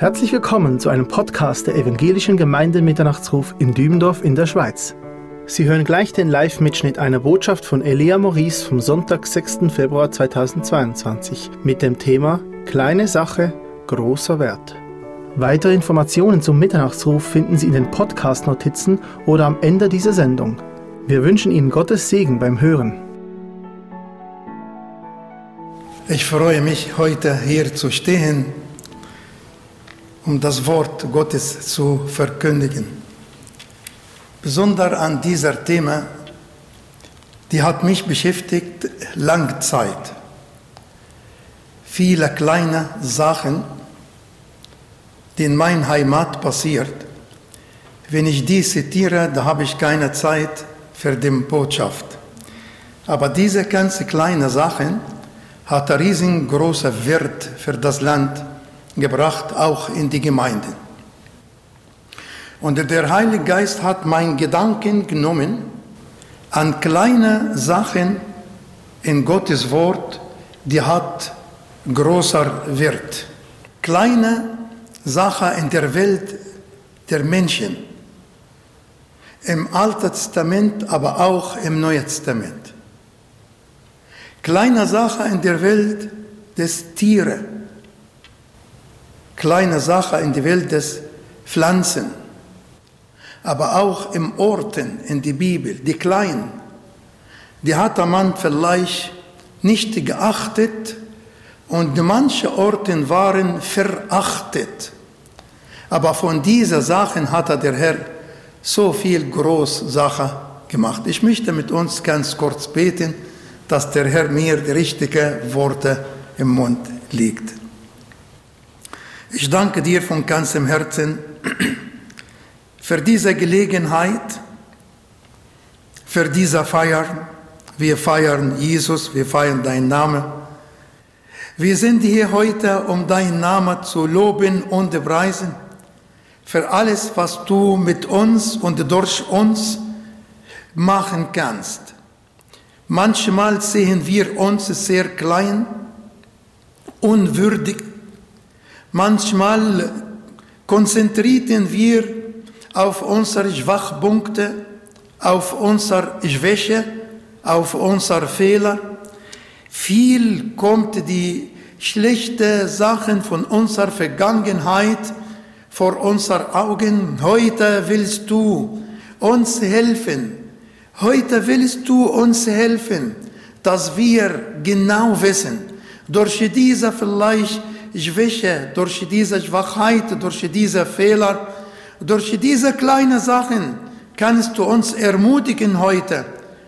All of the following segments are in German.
Herzlich willkommen zu einem Podcast der Evangelischen Gemeinde Mitternachtsruf in Dübendorf in der Schweiz. Sie hören gleich den Live-Mitschnitt einer Botschaft von Elia Maurice vom Sonntag, 6. Februar 2022 mit dem Thema Kleine Sache, großer Wert. Weitere Informationen zum Mitternachtsruf finden Sie in den Podcast-Notizen oder am Ende dieser Sendung. Wir wünschen Ihnen Gottes Segen beim Hören. Ich freue mich, heute hier zu stehen um das Wort Gottes zu verkündigen. Besonders an dieser Thema, die hat mich beschäftigt lange Zeit. Viele kleine Sachen, die in meiner Heimat passiert. Wenn ich die zitiere, da habe ich keine Zeit für die Botschaft. Aber diese ganzen kleinen Sachen hat einen riesengroßen Wert für das Land gebracht, auch in die Gemeinde. Und der Heilige Geist hat meinen Gedanken genommen an kleine Sachen in Gottes Wort, die hat großer Wert. Kleine Sachen in der Welt der Menschen. Im Alten Testament, aber auch im Neuen Testament. Kleine Sachen in der Welt des Tieres kleine Sache in die Welt des Pflanzen, aber auch im Orten in die Bibel, die kleinen, die hat der Mann vielleicht nicht geachtet und manche Orten waren verachtet. Aber von diesen Sachen hat der Herr so viel Großsache gemacht. Ich möchte mit uns ganz kurz beten, dass der Herr mir die richtigen Worte im Mund legt. Ich danke dir von ganzem Herzen für diese Gelegenheit, für diese Feier. Wir feiern Jesus, wir feiern deinen Namen. Wir sind hier heute, um deinen Namen zu loben und preisen. Für alles, was du mit uns und durch uns machen kannst. Manchmal sehen wir uns sehr klein, unwürdig Manchmal konzentrieren wir auf unsere Schwachpunkte, auf unsere Schwäche, auf unsere Fehler. Viel kommt die schlechte Sachen von unserer Vergangenheit vor unseren Augen. Heute willst du uns helfen. Heute willst du uns helfen, dass wir genau wissen, durch diese vielleicht Schwäche, durch diese Schwachheit, durch diese Fehler, durch diese kleinen Sachen kannst du uns ermutigen heute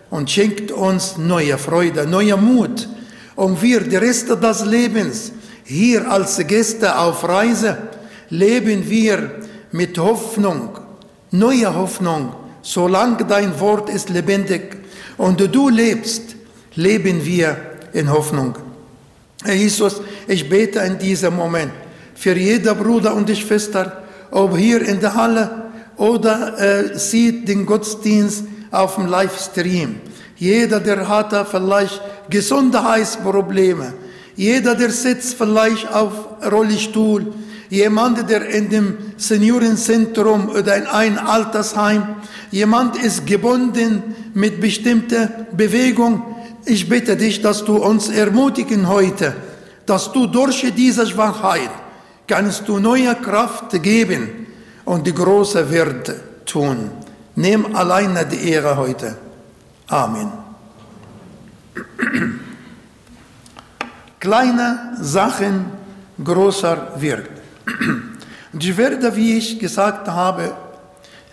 und schenkt uns neue Freude, neue Mut, um wir die Reste des Lebens hier als Gäste auf Reise leben wir mit Hoffnung, neue Hoffnung, solange dein Wort ist lebendig und du lebst, leben wir in Hoffnung. Herr Jesus, ich bete in diesem Moment für jeder Bruder und Schwester, ob hier in der Halle oder äh, sieht den Gottesdienst auf dem Livestream. Jeder, der hat vielleicht Gesundheitsprobleme. Jeder, der sitzt vielleicht auf Rollstuhl. Jemand, der in dem Seniorenzentrum oder in ein Altersheim. Jemand ist gebunden mit bestimmter Bewegung. Ich bitte dich, dass du uns ermutigen heute, dass du durch diese Schwachheit kannst du neue Kraft geben und die große Werte tun. Nimm alleine die Ehre heute. Amen. Kleine Sachen, großer Wert. Und ich werde, wie ich gesagt habe,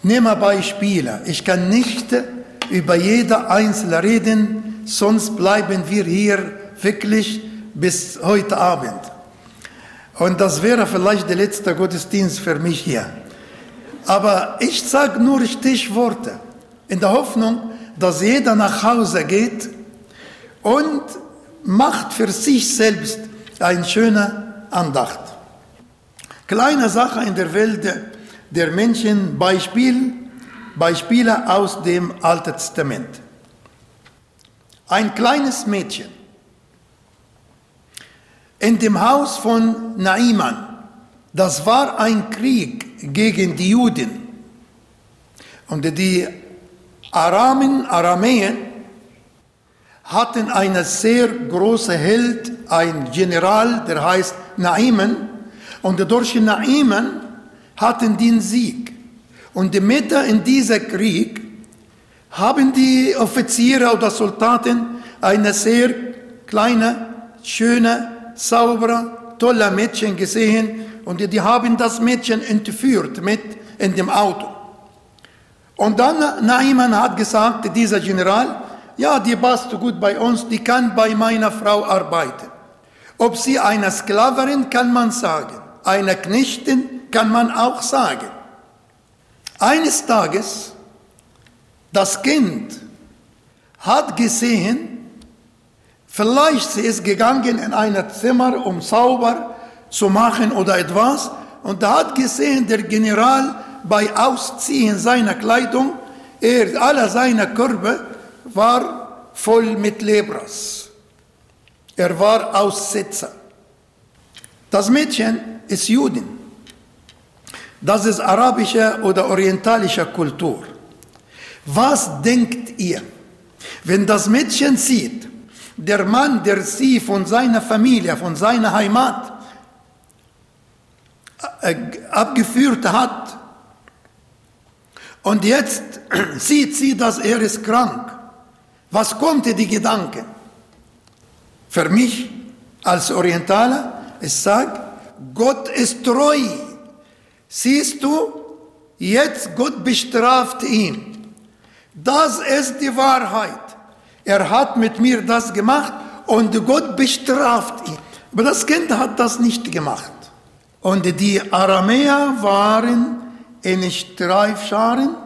nehme Beispiele. Ich kann nicht über jede einzelne reden, sonst bleiben wir hier wirklich bis heute Abend. Und das wäre vielleicht der letzte Gottesdienst für mich hier. Aber ich sage nur Stichworte in der Hoffnung, dass jeder nach Hause geht und macht für sich selbst eine schöne Andacht. Kleine Sache in der Welt der Menschen, Beispiel, Beispiele aus dem Alten Testament. Ein kleines Mädchen in dem Haus von Naiman, Das war ein Krieg gegen die Juden. Und die Aramen, Aramäen hatten einen sehr großen Held, ein General, der heißt Naiman. Und durch Naiman hatten den Sieg. Und mitten in diesem Krieg haben die Offiziere oder Soldaten eine sehr kleine, schöne, saubere, tolle Mädchen gesehen und die haben das Mädchen entführt mit in dem Auto. Und dann Naiman hat gesagt, dieser General, ja, die passt gut bei uns, die kann bei meiner Frau arbeiten. Ob sie eine Sklaverin, kann man sagen. Eine Knechtin kann man auch sagen. Eines Tages, das Kind hat gesehen, vielleicht sie ist gegangen in ein Zimmer, um sauber zu machen oder etwas, und da hat gesehen, der General bei Ausziehen seiner Kleidung, er, alle seine Körbe war voll mit Lebras. Er war Aussetzer. Das Mädchen ist Juden. Das ist arabische oder orientalische Kultur. Was denkt ihr, wenn das Mädchen sieht, der Mann, der sie von seiner Familie, von seiner Heimat äh, abgeführt hat, und jetzt sieht sie, dass er ist krank. Was kommt die Gedanken? Für mich als Orientaler, ich sage, Gott ist treu. Siehst du, jetzt Gott bestraft ihn. Das ist die Wahrheit. Er hat mit mir das gemacht und Gott bestraft ihn. Aber das Kind hat das nicht gemacht. Und die Aramäer waren in Streifscharen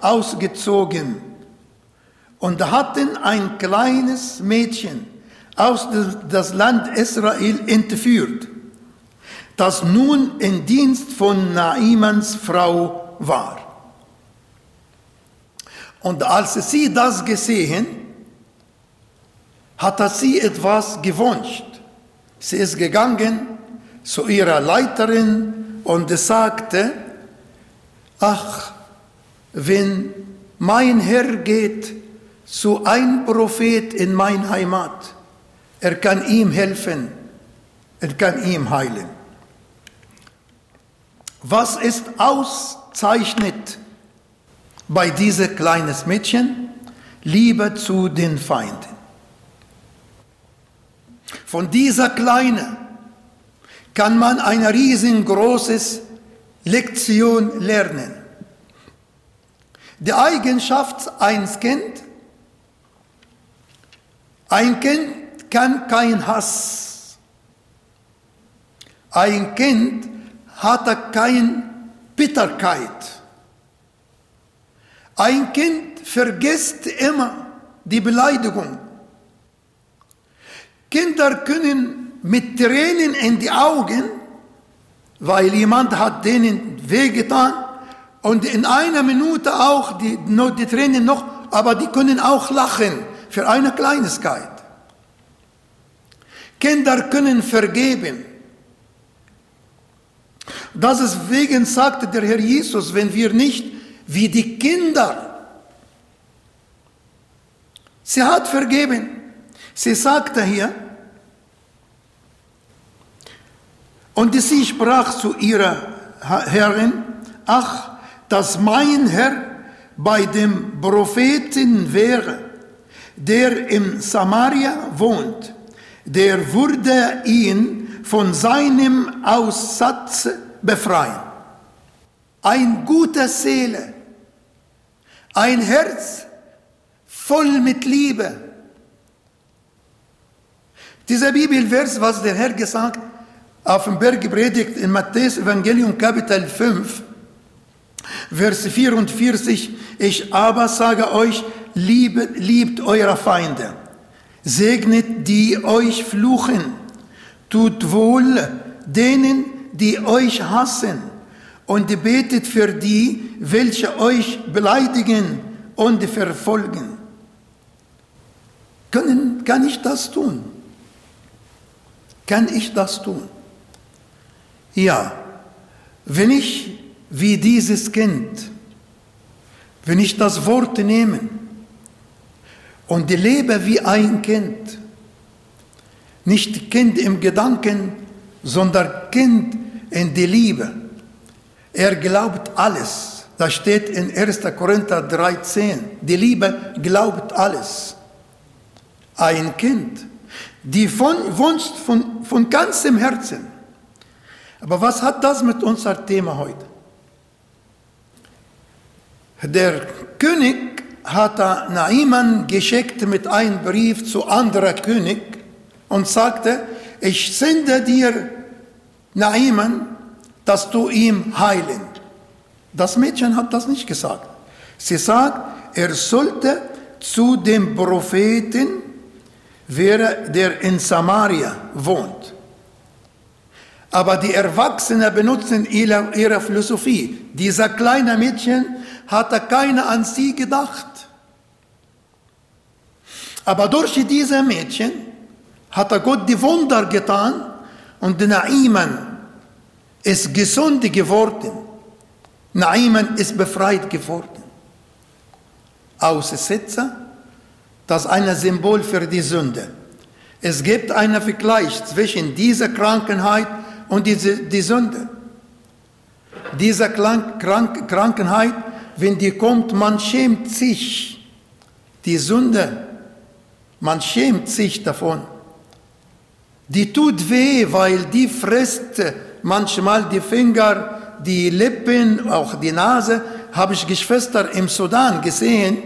ausgezogen und hatten ein kleines Mädchen aus das Land Israel entführt, das nun in Dienst von Naimans Frau war. Und als sie das gesehen, hat sie etwas gewünscht. Sie ist gegangen zu ihrer Leiterin und sagte, ach, wenn mein Herr geht zu ein Prophet in mein Heimat, er kann ihm helfen, er kann ihm heilen. Was ist auszeichnet bei diesem kleinen Mädchen? Liebe zu den Feinden. Von dieser Kleinen kann man eine riesengroße Lektion lernen. Die Eigenschaft eines Kind, ein Kind kann kein Hass. Ein Kind hat keine Bitterkeit. Ein Kind vergisst immer die Beleidigung. Kinder können mit Tränen in die Augen, weil jemand hat denen wehgetan, und in einer Minute auch die, die Tränen noch, aber die können auch lachen für eine Kleinigkeit. Kinder können vergeben. Das ist wegen, sagte der Herr Jesus, wenn wir nicht wie die Kinder, sie hat vergeben. Sie sagte hier, und sie sprach zu ihrer Herrin, ach, dass mein Herr bei dem Propheten wäre, der in Samaria wohnt, der würde ihn von seinem Aussatz befreien. Ein guter Seele, ein Herz voll mit Liebe. Dieser Bibelvers, was der Herr gesagt auf dem Berg predigt in Matthäus Evangelium Kapitel 5, Vers 44, ich aber sage euch, liebet, liebt eure Feinde, segnet die euch fluchen, tut wohl denen, die euch hassen, und betet für die, welche euch beleidigen und verfolgen. Können, kann ich das tun? Kann ich das tun? Ja, wenn ich wie dieses Kind, wenn ich das Wort nehme und lebe wie ein Kind, nicht Kind im Gedanken, sondern Kind in die Liebe. Er glaubt alles. Das steht in 1. Korinther 13. Die Liebe glaubt alles. Ein Kind, die von, wünscht von, von ganzem Herzen. Aber was hat das mit unserem Thema heute? Der König hat Naiman geschickt mit einem Brief zu anderer König und sagte, ich sende dir Naiman, dass du ihm heilen. Das Mädchen hat das nicht gesagt. Sie sagt, er sollte zu dem Propheten, der in Samaria wohnt. Aber die Erwachsenen benutzen ihre, ihre Philosophie. Dieser kleine Mädchen hatte keiner an sie gedacht. Aber durch diese Mädchen hat Gott die Wunder getan und Naiman ist gesund geworden. Naiman ist befreit geworden. Aussetzer, das ist ein Symbol für die Sünde. Es gibt einen Vergleich zwischen dieser Krankheit und diese, die Sünde. Diese Krank, Krank, Krankheit, wenn die kommt, man schämt sich. Die Sünde, man schämt sich davon. Die tut weh, weil die frisst manchmal die Finger, die Lippen, auch die Nase. Habe ich Geschwister im Sudan gesehen,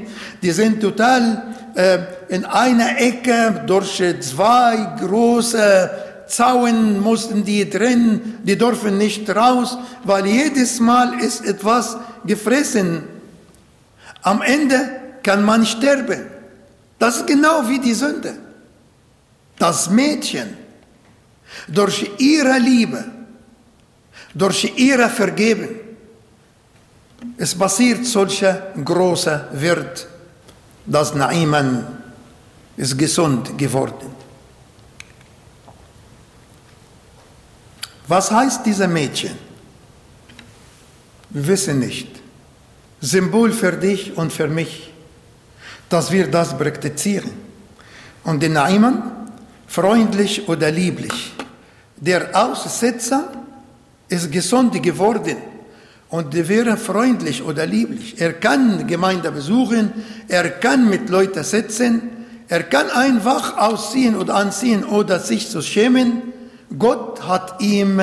die sind total äh, in einer Ecke durch zwei große Zaun mussten die drin, die dürfen nicht raus, weil jedes Mal ist etwas gefressen. Am Ende kann man sterben. Das ist genau wie die Sünde. Das Mädchen durch ihre Liebe, durch ihre Vergeben, es passiert solche große Wird, dass Naiman ist gesund geworden. Was heißt dieser Mädchen? Wir wissen nicht. Symbol für dich und für mich, dass wir das praktizieren. Und den Naiman, freundlich oder lieblich. Der Aussetzer ist gesund geworden und wäre freundlich oder lieblich. Er kann Gemeinde besuchen, er kann mit Leuten sitzen, er kann einfach ausziehen oder anziehen oder sich zu schämen. Gott hat ihm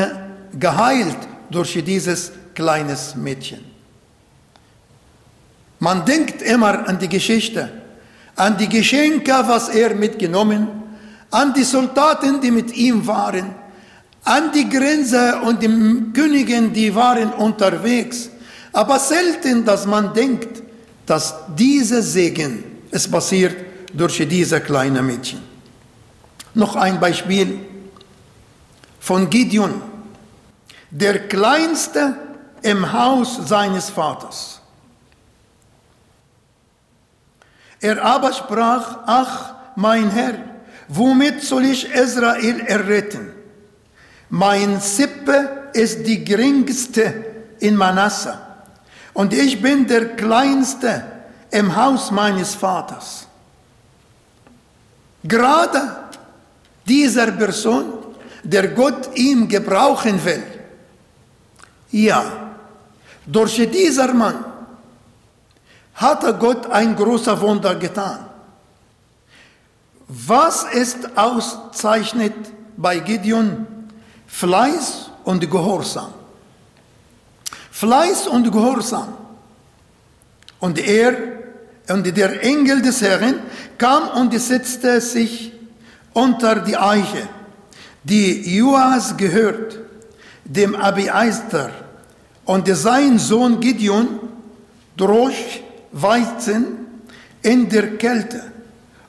geheilt durch dieses kleines Mädchen. Man denkt immer an die Geschichte, an die Geschenke, was er mitgenommen, an die Soldaten, die mit ihm waren, an die Grenze und die Königin, die waren unterwegs. Aber selten, dass man denkt, dass dieser Segen, es passiert durch diese kleine Mädchen. Noch ein Beispiel von Gideon, der kleinste im Haus seines Vaters. Er aber sprach, ach mein Herr, womit soll ich Israel erretten? Mein Sippe ist die geringste in Manasse und ich bin der kleinste im Haus meines Vaters. Gerade dieser Person, der Gott ihm gebrauchen will, ja, durch dieser Mann hatte Gott ein großer Wunder getan. Was ist auszeichnet bei Gideon? Fleiß und Gehorsam. Fleiß und Gehorsam. Und er und der Engel des Herrn kam und setzte sich unter die Eiche, die Joas gehört, dem Abieister, und sein Sohn Gideon droch Weizen in der Kälte,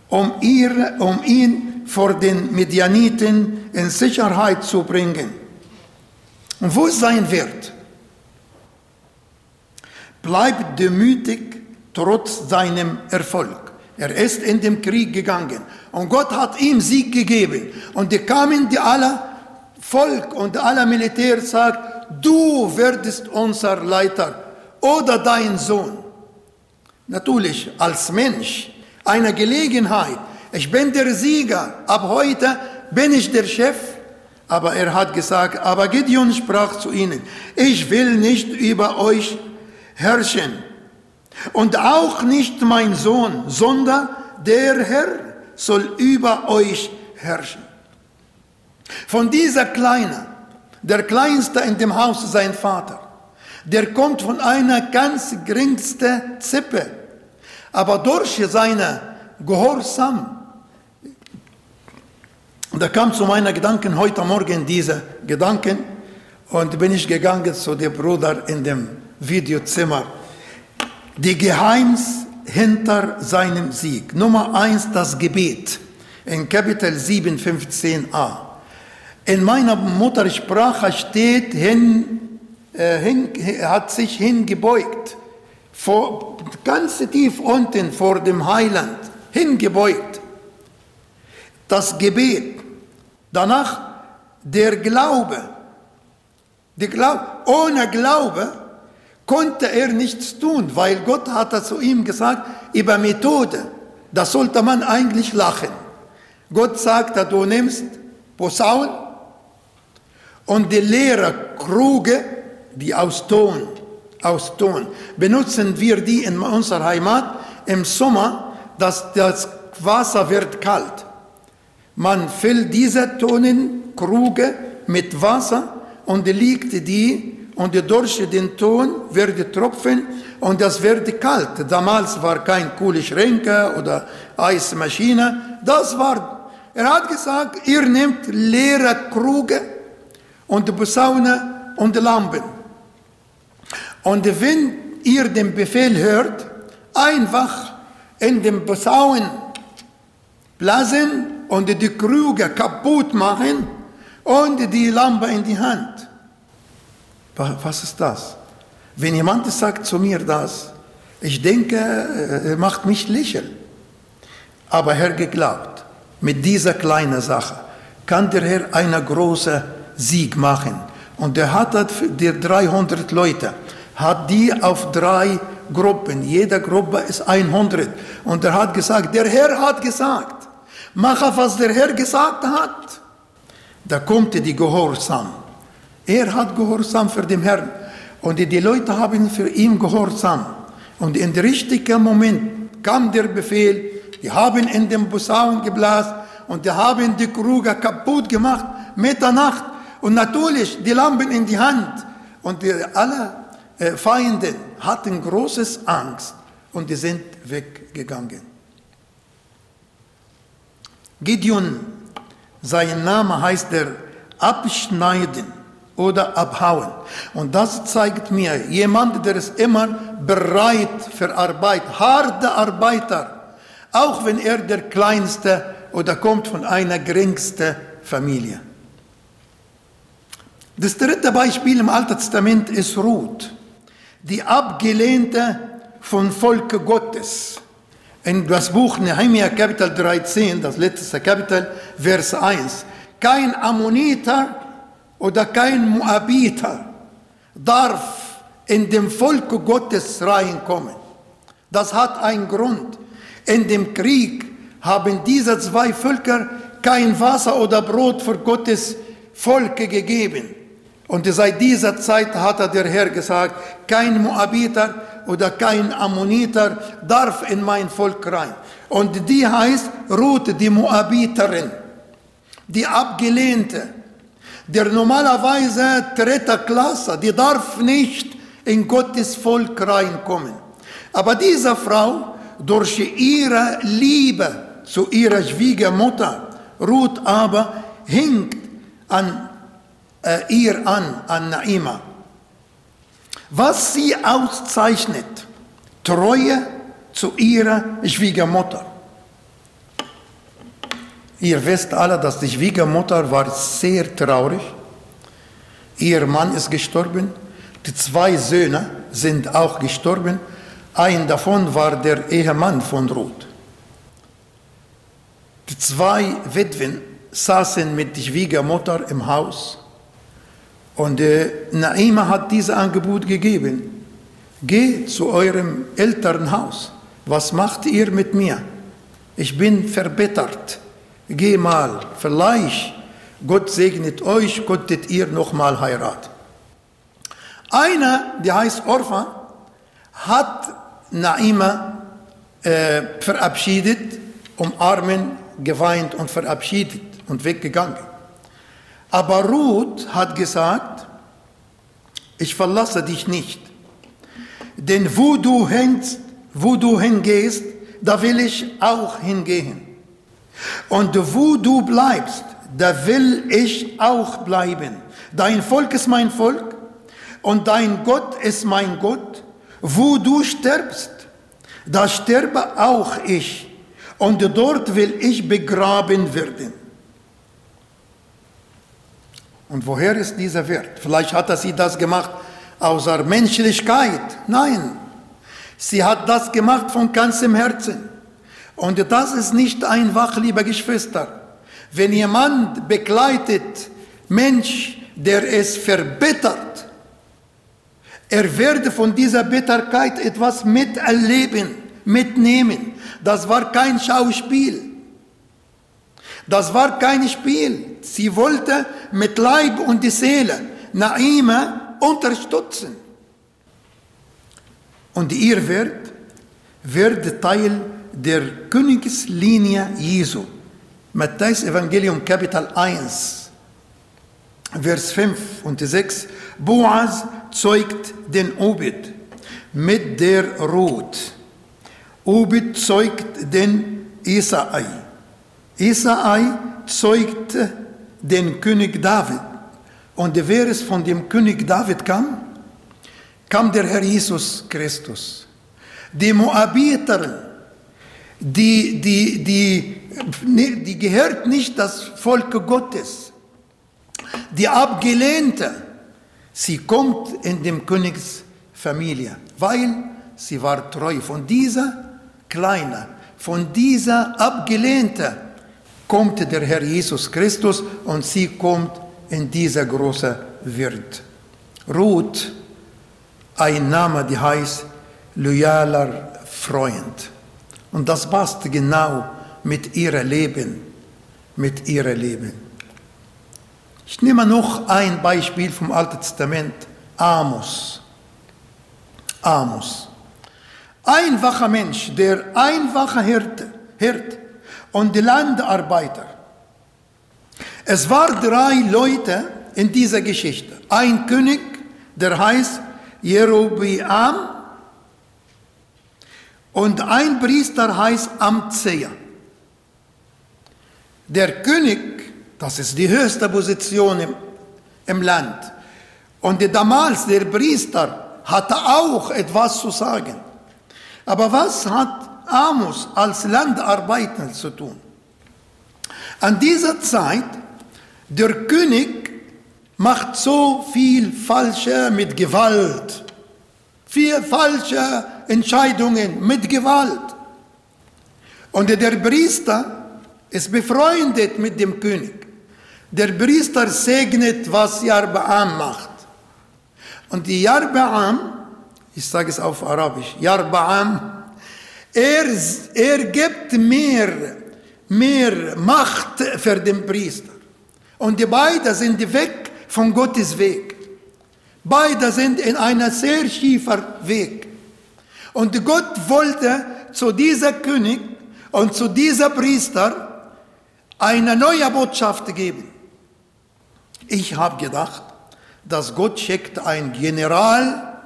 um, ihr, um ihn vor den Medianiten in Sicherheit zu bringen. Und wo ist sein Wert? Bleibt demütig trotz seinem Erfolg. Er ist in den Krieg gegangen und Gott hat ihm Sieg gegeben. Und die kamen, die alle Volk und alle Militär sagt, du werdest unser Leiter oder dein Sohn. Natürlich als Mensch eine Gelegenheit. Ich bin der Sieger. Ab heute bin ich der Chef. Aber er hat gesagt, aber Gideon sprach zu ihnen, ich will nicht über euch herrschen. Und auch nicht mein Sohn, sondern der Herr soll über euch herrschen. Von dieser Kleine, der Kleinste in dem Haus, sein Vater, der kommt von einer ganz geringsten Zippe. Aber durch seine Gehorsam, da kam zu meinen Gedanken heute Morgen diese Gedanken und bin ich gegangen zu dem Bruder in dem Videozimmer. Die Geheimnis hinter seinem Sieg. Nummer eins, das Gebet. In Kapitel 7, 15a. In meiner Muttersprache steht hin äh, hin, hat sich hingebeugt, vor, ganz tief unten vor dem Heiland, hingebeugt. Das Gebet, danach der Glaube. Der Glaube. Ohne Glaube konnte er nichts tun, weil Gott hat zu ihm gesagt, über Methode, da sollte man eigentlich lachen. Gott sagt, du nimmst Posaun und die leere Kruge die aus Ton, aus Ton. Benutzen wir die in unserer Heimat im Sommer, dass das Wasser wird kalt. Man füllt diese Tonenkruge mit Wasser und legt die und durch den Ton wird tropfen und das wird kalt. Damals war kein Kühlschränke oder Eismaschine. Das war, er hat gesagt, ihr nehmt leere Kruge und Posaune und Lampen. Und wenn ihr den Befehl hört, einfach in den Posaun blasen und die Krüge kaputt machen und die Lampe in die Hand. Was ist das? Wenn jemand sagt zu mir das, ich denke, er macht mich lächeln. Aber Herr geglaubt, mit dieser kleinen Sache kann der Herr einen großen Sieg machen. Und er hat die 300 Leute hat die auf drei Gruppen. Jede Gruppe ist 100. Und er hat gesagt, der Herr hat gesagt, mache, was der Herr gesagt hat. Da kommt die Gehorsam. Er hat Gehorsam für den Herrn. Und die Leute haben für ihn Gehorsam. Und in dem richtigen Moment kam der Befehl, die haben in den Posaun geblasen und die haben die Kruge kaputt gemacht, Mitternacht. Und natürlich die Lampen in die Hand. Und die, alle äh, Feinde hatten großes Angst und die sind weggegangen. Gideon, sein Name heißt der Abschneiden oder Abhauen. Und das zeigt mir, jemand, der ist immer bereit für Arbeit, harte Arbeiter, auch wenn er der Kleinste oder kommt von einer geringsten Familie. Das dritte Beispiel im Alten Testament ist Ruth die Abgelehnte von Volk Gottes. In das Buch Nehemiah Kapitel 13, das letzte Kapitel, Vers 1. Kein Ammoniter oder kein Moabiter darf in dem Volk Gottes reinkommen. Das hat einen Grund. In dem Krieg haben diese zwei Völker kein Wasser oder Brot für Gottes Volk gegeben. Und seit dieser Zeit hat der Herr gesagt, kein Moabiter oder kein Ammoniter darf in mein Volk rein. Und die heißt Ruth, die Moabiterin, die Abgelehnte, der normalerweise dritte Klasse, die darf nicht in Gottes Volk reinkommen. Aber diese Frau, durch ihre Liebe zu ihrer Schwiegermutter, Ruth aber, hinkt an äh, ihr an, an Naima. Was sie auszeichnet, Treue zu ihrer Schwiegermutter. Ihr wisst alle, dass die Schwiegermutter war sehr traurig. Ihr Mann ist gestorben. Die zwei Söhne sind auch gestorben. Ein davon war der Ehemann von Ruth. Die zwei Witwen saßen mit der Schwiegermutter im Haus Und äh, Naima hat dieses Angebot gegeben. Geh zu eurem Elternhaus. Was macht ihr mit mir? Ich bin verbittert. Geh mal, vielleicht Gott segnet euch, konntet ihr noch mal heiraten. Einer, der heißt Orpha, hat Naima äh, verabschiedet, umarmen, geweint und verabschiedet und weggegangen. Aber Ruth hat gesagt, ich verlasse dich nicht. Denn wo du hängst, wo du hingehst, da will ich auch hingehen. Und wo du bleibst, da will ich auch bleiben. Dein Volk ist mein Volk und dein Gott ist mein Gott. Wo du stirbst, da sterbe auch ich und dort will ich begraben werden. Und woher ist dieser Wert? Vielleicht hat sie das gemacht aus der Menschlichkeit. Nein, sie hat das gemacht von ganzem Herzen. Und das ist nicht einfach, liebe Geschwister. Wenn jemand begleitet Mensch, der es verbittert, er werde von dieser Bitterkeit etwas miterleben, mitnehmen. Das war kein Schauspiel. Das war kein Spiel. Sie wollte mit Leib und Seele Naima unterstützen. Und ihr werdet, werdet Teil der Königslinie Jesu. Matthäus Evangelium Kapitel 1, Vers 5 und 6. Boaz zeugt den Obed mit der Ruth. Obed zeugt den Isai. Isai zeugt den König David. Und wer es von dem König David kam, kam der Herr Jesus Christus. Die Moabiter, die, die, die, die gehört nicht das Volk Gottes. Die Abgelehnte, sie kommt in dem Königsfamilie, weil sie war treu. Von dieser Kleine, von dieser Abgelehnte, kommt der Herr Jesus Christus und sie kommt in dieser große Welt. Ruth, ein Name, der heißt loyaler Freund. Und das passt genau mit ihrem Leben, mit ihrem Leben. Ich nehme noch ein Beispiel vom Alten Testament, Amos. Amos. Einfacher Mensch, der einfache Hirte, Hirt und die Landarbeiter. Es waren drei Leute in dieser Geschichte. Ein König, der heißt Jerobeam und ein Priester heißt Amtsea. Der König, das ist die höchste Position im, im Land. Und damals der Priester hatte auch etwas zu sagen. Aber was hat Amos als Landarbeiter zu tun. An dieser Zeit, der König macht so viel Falsche mit Gewalt, viel falsche Entscheidungen mit Gewalt. Und der Priester ist befreundet mit dem König. Der Priester segnet, was Jarbaam macht. Und die Jarbaam, ich sage es auf Arabisch, Jarbaam er, er gibt mehr, mehr Macht für den Priester. Und die beiden sind weg von Gottes Weg. Beide sind in einer sehr schiefer Weg. Und Gott wollte zu dieser König und zu dieser Priester eine neue Botschaft geben. Ich habe gedacht, dass Gott schickt ein General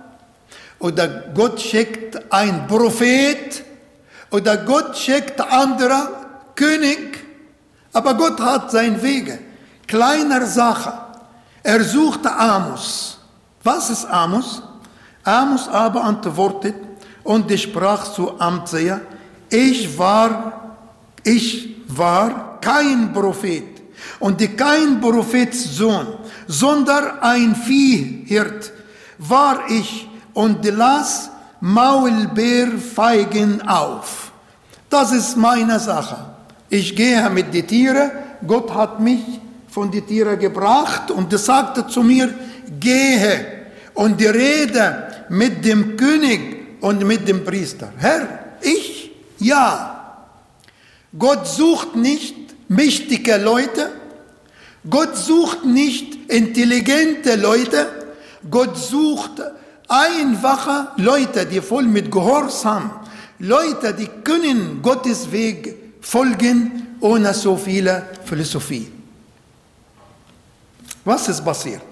oder Gott schickt ein Prophet oder Gott schickt andere König, aber Gott hat seinen Wege. Kleiner Sache. Er suchte Amos. Was ist Amos? Amos aber antwortet und sprach zu Amtsea, ich war, ich war kein Prophet und kein Prophetssohn, sondern ein Viehhirt war ich und las Maulbeerfeigen auf. Das ist meine Sache. Ich gehe mit den Tieren. Gott hat mich von den Tieren gebracht und er sagte zu mir, gehe und rede mit dem König und mit dem Priester. Herr, ich? Ja. Gott sucht nicht mächtige Leute, Gott sucht nicht intelligente Leute, Gott sucht einfache Leute, die voll mit Gehorsam, Leute, die können Gottes Weg folgen ohne so viele Philosophie. Was ist passiert?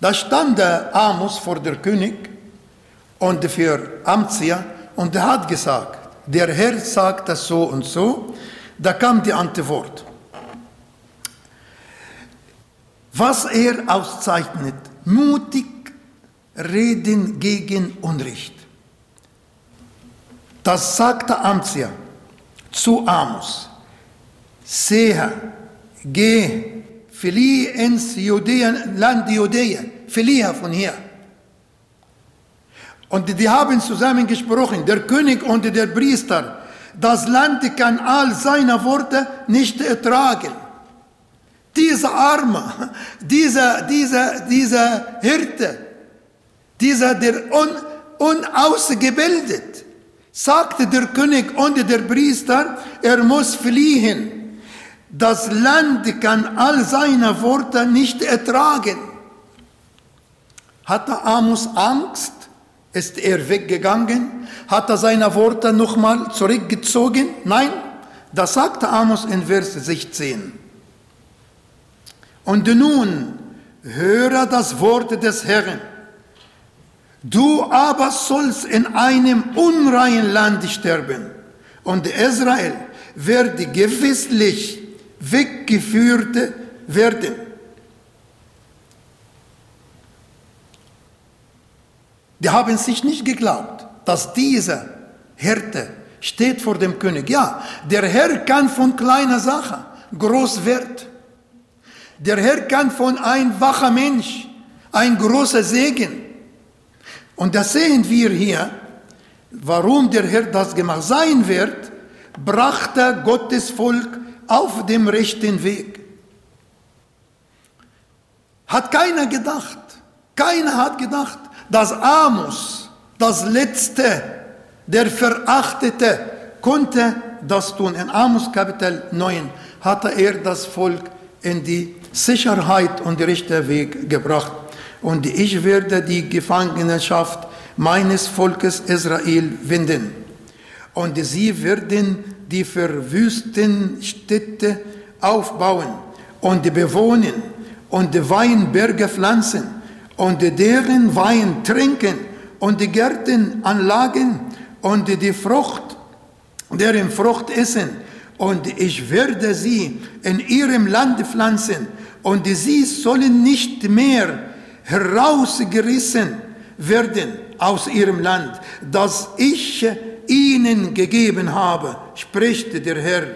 Da stand Amos vor der König und für Amtsia und er hat gesagt, der Herr sagt das so und so. Da kam die Antwort. Was er auszeichnet, mutig reden gegen Unrecht. Das sagte Amtsia zu Amos. Sehe, geh, flieh ins Judäen, Land Judäa, fliehe von hier. Und die haben zusammen gesprochen, der König und der Priester. Das Land kann all seine Worte nicht ertragen. Dieser Arme, dieser, dieser, dieser Hirte, dieser der un, unausgebildet, sagte der König und der Priester, er muss fliehen. Das Land kann all seine Worte nicht ertragen. Hatte Amos Angst? Ist er weggegangen? Hat er seine Worte nochmal zurückgezogen? Nein, das sagte Amos in Vers 16. Und nun höre das Wort des Herrn. Du aber sollst in einem unreinen Land sterben, und Israel wird gewisslich weggeführt werden. Die haben sich nicht geglaubt, dass diese Härte steht vor dem König. Ja, der Herr kann von kleiner Sache groß werden. Der Herr kann von ein wacher Mensch ein großer Segen. Und das sehen wir hier, warum der Herr das gemacht sein wird, brachte Gottes Volk auf dem rechten Weg. Hat keiner gedacht, keiner hat gedacht, dass Amos, das Letzte, der Verachtete, konnte das tun. In Amos Kapitel 9 hatte er das Volk in die Sicherheit und den rechten Weg gebracht. Und ich werde die Gefangenschaft meines Volkes Israel wenden. Und sie werden die verwüsten Städte aufbauen und bewohnen und Weinberge pflanzen und deren Wein trinken und die Gärten anlagen und die Frucht, deren Frucht essen. Und ich werde sie in ihrem Land pflanzen und sie sollen nicht mehr herausgerissen werden aus ihrem Land, das ich ihnen gegeben habe, spricht der Herr,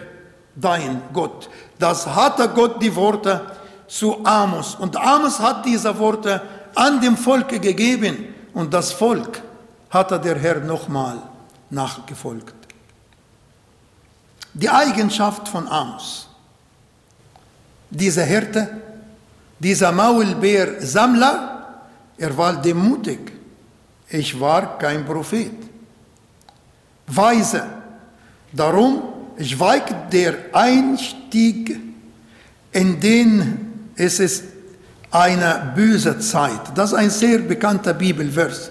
dein Gott. Das hatte Gott die Worte zu Amos. Und Amos hat diese Worte an dem Volke gegeben und das Volk hatte der Herr nochmal nachgefolgt. Die Eigenschaft von Amos, diese Härte, dieser Maulbeer-Sammler, er war demutig. Ich war kein Prophet. Weise. Darum schweigt der Einstieg, in den es ist eine böse Zeit. Das ist ein sehr bekannter Bibelvers.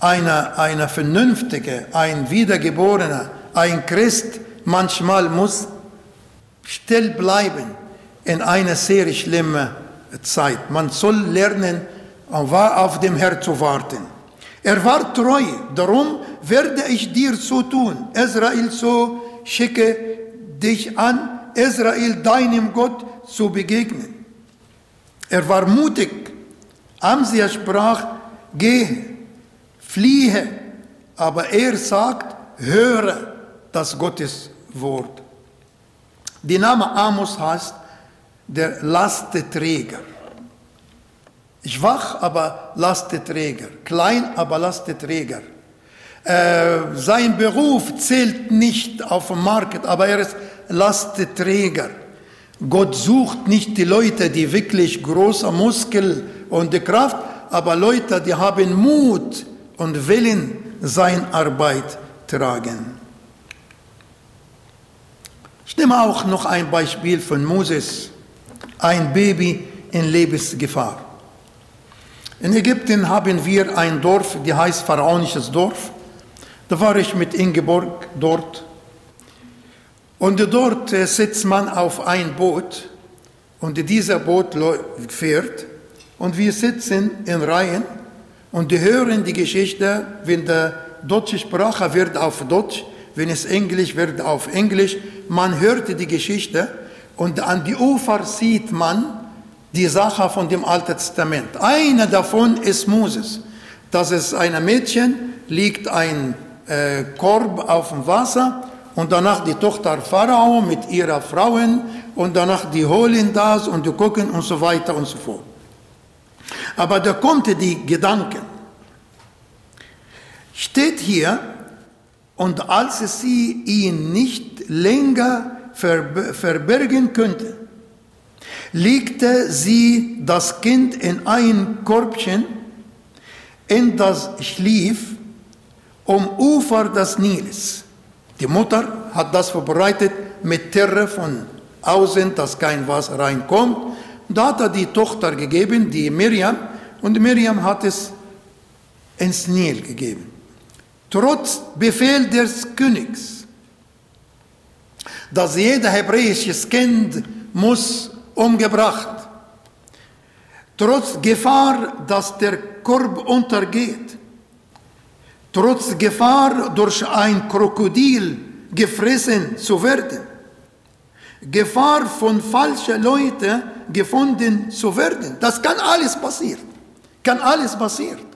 Eine, eine vernünftige, ein Wiedergeborener, ein Christ manchmal muss still bleiben in einer sehr schlimmen Zeit. Man soll lernen, auf dem Herr zu warten. Er war treu, darum werde ich dir so tun. Israel so schicke dich an, Israel deinem Gott zu begegnen. Er war mutig. Amsia sprach, geh, fliehe. Aber er sagt, höre das Gotteswort. Die Name Amos heißt der Lasteträger. Schwach, aber Lasteträger. Klein, aber Lasteträger. Äh, sein Beruf zählt nicht auf dem Markt, aber er ist Lasteträger. Gott sucht nicht die Leute, die wirklich große Muskel und die Kraft, aber Leute, die haben Mut und Willen, seine Arbeit tragen. Ich nehme auch noch ein Beispiel von Moses, ein Baby in Lebensgefahr. In Ägypten haben wir ein Dorf, die heißt Pharaonisches Dorf. Da war ich mit Ingeborg dort. Und dort äh, sitzt man auf ein Boot und dieser Boot fährt und wir sitzen in Reihen und hören die Geschichte, wenn der deutsche Sprache wird auf Deutsch, wenn es Englisch wird auf Englisch. Man hört die Geschichte und an die Ufer sieht man die Sache von dem Alten Testament. Eine davon ist Moses. Das ist ein Mädchen, liegt ein äh, Korb auf dem Wasser und danach die Tochter Pharao mit ihrer Frauen und danach die holen das und die gucken und so weiter und so fort. Aber da kommt die Gedanken. Steht hier, und als sie ihn nicht länger verbergen könnte, legte sie das Kind in ein Korbchen, in das schlief, um Ufer des Niles. Die Mutter hat das vorbereitet mit Terre von außen, dass kein Wasser reinkommt. Da hat er die Tochter gegeben, die Miriam, und Miriam hat es ins Nil gegeben. Trotz Befehl des Königs, dass jeder hebräisches Kind muss umgebracht. Trotz Gefahr, dass der Korb untergeht. Trotz Gefahr, durch ein Krokodil gefressen zu werden. Gefahr von falschen Leuten gefunden zu werden. Das kann alles passieren. Kann alles passieren.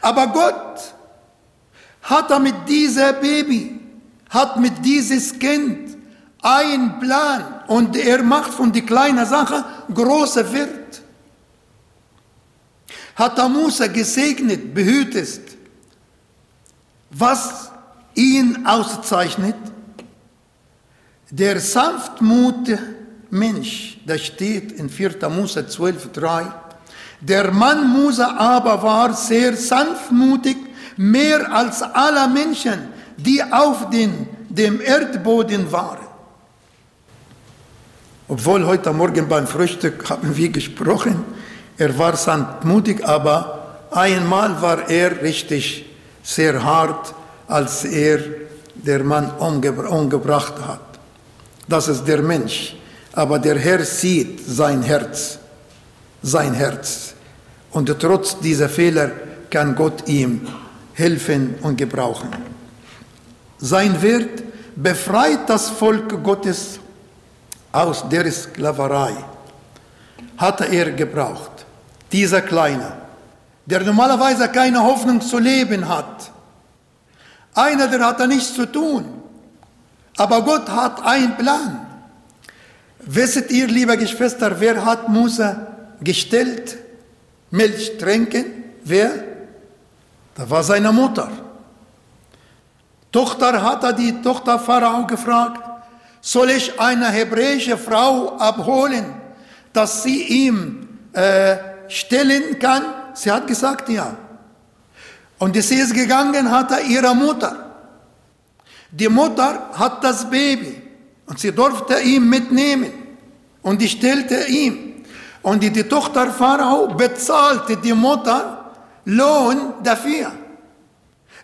Aber Gott hat mit diesem Baby, hat mit dieses Kind einen Plan und er macht von die kleinen Sache große Wert. Hat er Musa gesegnet, behütet, was ihn auszeichnet? Der sanftmutige Mensch, das steht in 4. Mose 12,3. Der Mann Musa aber war sehr sanftmutig, mehr als alle Menschen, die auf den, dem Erdboden waren. Obwohl heute Morgen beim Frühstück haben wir gesprochen, er war sanftmutig, aber einmal war er richtig sehr hart, als er der Mann umgebracht hat. Das ist der Mensch. Aber der Herr sieht sein Herz, sein Herz. Und trotz dieser Fehler kann Gott ihm helfen und gebrauchen. Sein Wert befreit das Volk Gottes aus der Sklaverei. Hatte er gebraucht. Dieser Kleine, der normalerweise keine Hoffnung zu leben hat. Einer, der hat da nichts zu tun. Aber Gott hat einen Plan. Wisset ihr, liebe Geschwister, wer hat Mose gestellt, Milch trinken? Wer? Da war seine Mutter. Tochter hat er die Tochter Pharao gefragt, soll ich eine hebräische Frau abholen, dass sie ihm äh, stellen kann? Sie hat gesagt, ja. Und sie ist gegangen, hat er ihre Mutter. Die Mutter hat das Baby und sie durfte ihn mitnehmen und die stellte ihm. Und die, die Tochter Pharao bezahlte die Mutter Lohn dafür.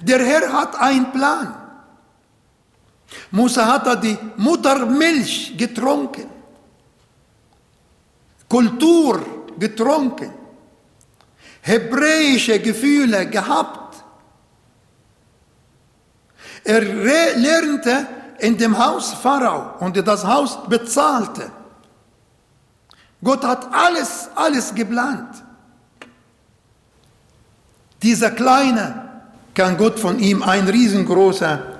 Der Herr hat einen Plan. Musa hat die Muttermilch getrunken, Kultur getrunken, hebräische Gefühle gehabt. Er lernte in dem Haus Pharao und das Haus bezahlte. Gott hat alles, alles geplant. Dieser Kleine kann Gott von ihm ein riesengroßer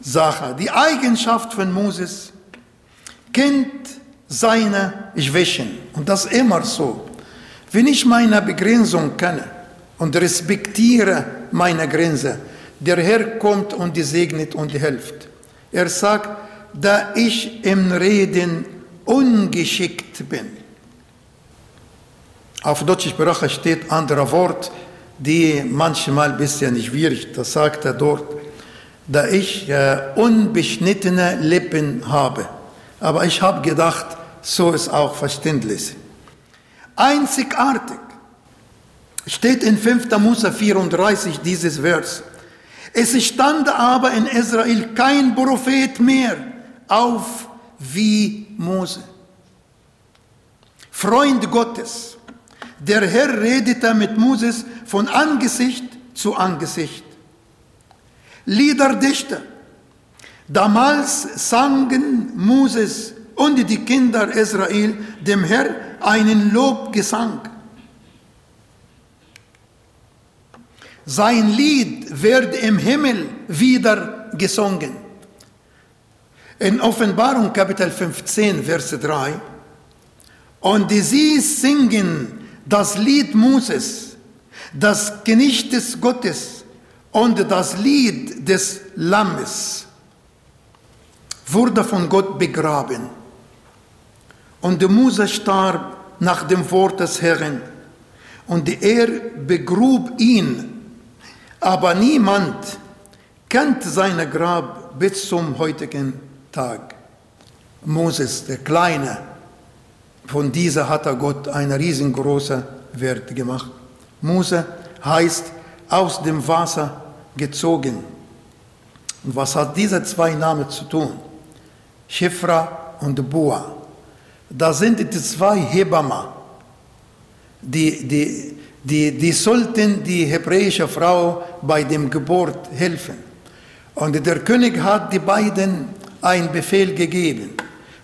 Sache. Die Eigenschaft von Moses kennt seine Schwächen. Und das immer so. Wenn ich meine Begrenzung kenne und respektiere meine Grenze, der Herr kommt und segnet und hilft. Er sagt, da ich im Reden ungeschickt bin. Auf deutscher Sprache steht anderer Wort, die manchmal ein bisschen schwierig, das sagt er dort, da ich äh, unbeschnittene Lippen habe. Aber ich habe gedacht, so ist auch verständlich. Einzigartig steht in 5. Mose 34 dieses Vers. Es stand aber in Israel kein Prophet mehr auf wie Mose. Freund Gottes, der Herr redete mit Moses von Angesicht zu Angesicht. Liederdichter, damals sangen Moses und die Kinder Israel dem Herr einen Lobgesang. Sein Lied wird im Himmel wieder gesungen. In Offenbarung Kapitel 15, Vers 3. Und sie singen das Lied Moses, das Genicht Gottes und das Lied des Lammes wurde von Gott begraben. Und Mose starb nach dem Wort des Herrn. Und er begrub ihn aber niemand kennt sein Grab bis zum heutigen Tag. Moses, der Kleine, von dieser hat er Gott eine riesengroße Wert gemacht. Mose heißt aus dem Wasser gezogen. Und was hat diese zwei Namen zu tun? Shifra und Bua. Da sind die zwei Hebammen, die, die die, die sollten die hebräische Frau bei dem Geburt helfen. Und der König hat die beiden einen Befehl gegeben.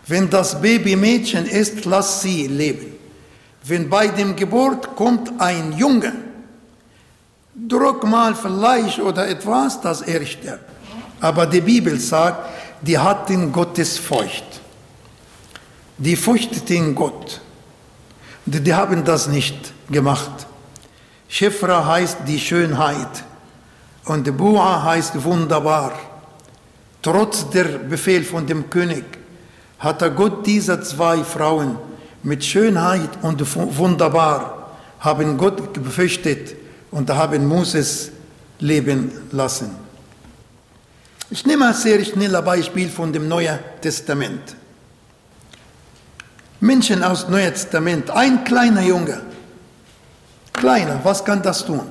Wenn das Babymädchen ist, lass sie leben. Wenn bei dem Geburt kommt ein Junge, druck mal vielleicht oder etwas, dass er stirbt. Aber die Bibel sagt, die hatten Gottes Furcht. Die fürchteten Gott. Die haben das nicht gemacht. Shifra heißt die Schönheit und Bua heißt wunderbar. Trotz der Befehl von dem König hatte Gott diese zwei Frauen mit Schönheit und wunderbar haben Gott befürchtet und haben Moses leben lassen. Ich nehme ein sehr schnelles Beispiel von dem Neuen Testament. Menschen aus dem Neuen Testament, ein kleiner Junge, Kleiner, was kann das tun?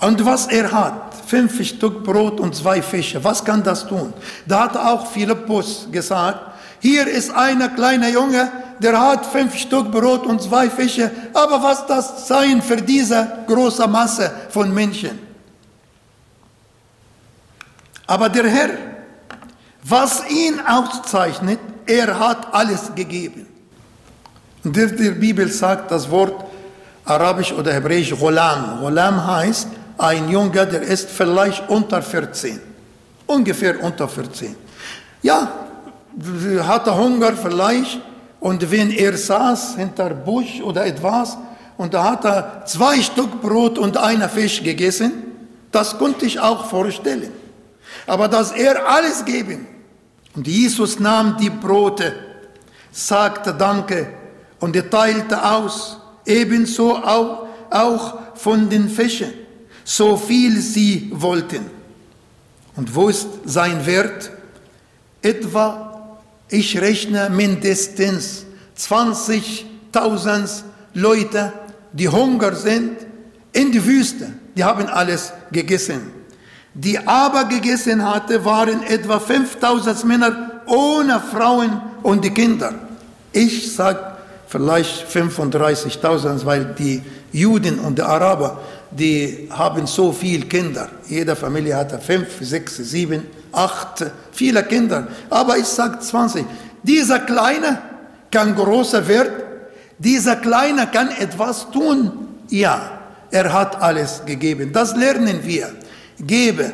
Und was er hat, fünf Stück Brot und zwei Fische, was kann das tun? Da hat auch Philippus gesagt, hier ist ein kleiner Junge, der hat fünf Stück Brot und zwei Fische, aber was das sein für diese große Masse von Menschen? Aber der Herr, was ihn auszeichnet, er hat alles gegeben. Und der, Bibel sagt das Wort, arabisch oder hebräisch Ghulam. Ghulam heißt ein Junge, der ist vielleicht unter 14. Ungefähr unter 14. Ja, hatte Hunger vielleicht und wenn er saß hinter Busch oder etwas und da hat er zwei Stück Brot und einen Fisch gegessen, das konnte ich auch vorstellen. Aber dass er alles geben und Jesus nahm die Brote, sagte Danke und teilte aus ebenso auch, auch von den Fischen, so viel sie wollten. Und wo ist sein Wert? Etwa, ich rechne mindestens 20.000 Leute, die Hunger sind, in die Wüste. Die haben alles gegessen. Die aber gegessen hatte, waren etwa 5000 Männer ohne Frauen und die Kinder. Ich sage vielleicht 35.000, weil die Juden und die Araber, die haben so viele Kinder. Jede Familie hat fünf, sechs, sieben, acht, viele Kinder. Aber ich sage 20. Dieser Kleine kann großer werden. Dieser Kleine kann etwas tun. Ja, er hat alles gegeben. Das lernen wir. Gebe.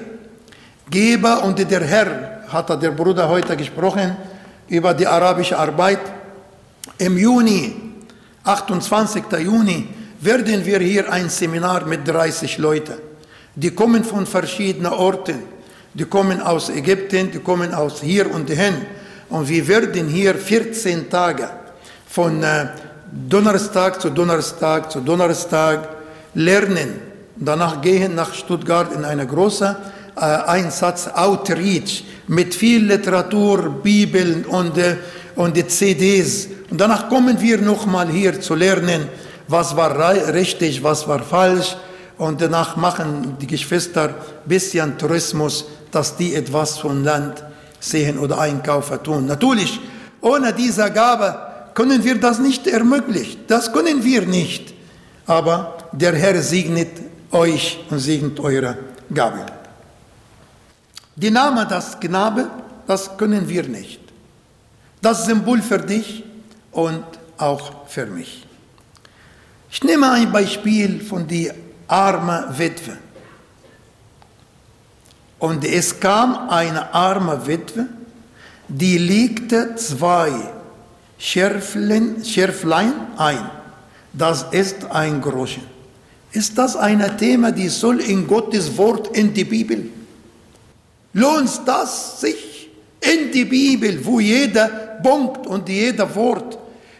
Gebe und der Herr, hat der Bruder heute gesprochen, über die arabische Arbeit. Im Juni, 28. Juni, werden wir hier ein Seminar mit 30 Leuten. Die kommen von verschiedenen Orten. Die kommen aus Ägypten, die kommen aus hier und hin. Und wir werden hier 14 Tage von äh, Donnerstag zu Donnerstag zu Donnerstag lernen. Danach gehen nach Stuttgart in eine große äh, Einsatz Outreach mit viel Literatur, Bibeln und, äh, und CDs. Und danach kommen wir nochmal hier zu lernen, was war richtig, was war falsch. Und danach machen die Geschwister ein bisschen Tourismus, dass die etwas vom Land sehen oder Einkaufen tun. Natürlich, ohne diese Gabe können wir das nicht ermöglichen. Das können wir nicht. Aber der Herr segnet euch und segnet eure Gabe. Die Name das Knabe, das können wir nicht. Das Symbol für dich und auch für mich. Ich nehme ein Beispiel von der armen Witwe. Und es kam eine arme Witwe, die legte zwei Schärflein, Schärflein ein. Das ist ein Groschen. Ist das ein Thema, die soll in Gottes Wort in die Bibel? Lohnt das sich in die Bibel, wo jeder Punkt und jeder Wort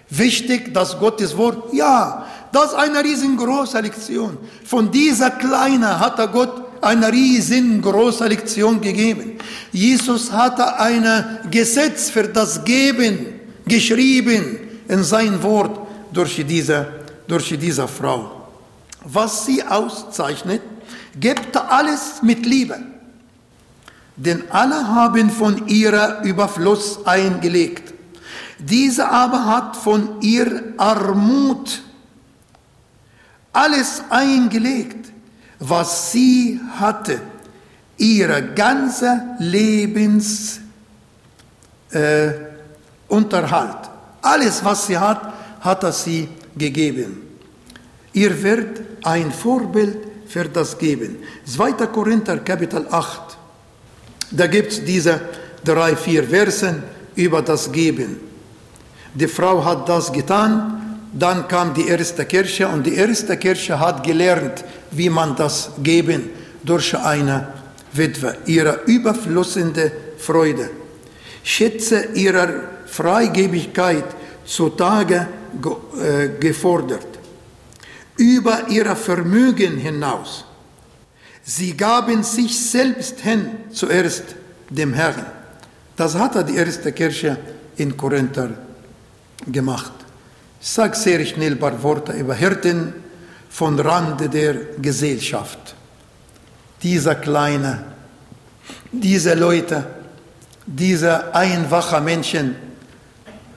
wichtig, das Gottes Wort? Ja, das ist eine riesengroße Lektion. Von dieser Kleine hat Gott eine riesengroße Lektion gegeben. Jesus hatte ein Gesetz für das Geben geschrieben in sein Wort durch diese, durch diese Frau. Was sie auszeichnet, gibt alles mit Liebe. Denn alle haben von ihrer Überfluss eingelegt. Diese aber hat von ihr Armut alles eingelegt, was sie hatte, ihre ganze Lebensunterhalt. Äh, alles, was sie hat, hat er sie gegeben. Ihr wird ein Vorbild für das Geben. 2. Korinther Kapitel 8. Da gibt es diese drei, vier Versen über das Geben. Die Frau hat das getan, dann kam die erste Kirche und die erste Kirche hat gelernt, wie man das geben durch eine Witwe, ihre überflussende Freude. Schätze ihrer Freigebigkeit zutage äh, gefordert, über ihr Vermögen hinaus. Sie gaben sich selbst hin, zuerst dem Herrn. Das hat die erste Kirche in Korinther gemacht. Ich sage sehr schnell ein paar Worte über Hirten von Rande der Gesellschaft. Diese kleine, diese Leute, diese einfachen Menschen,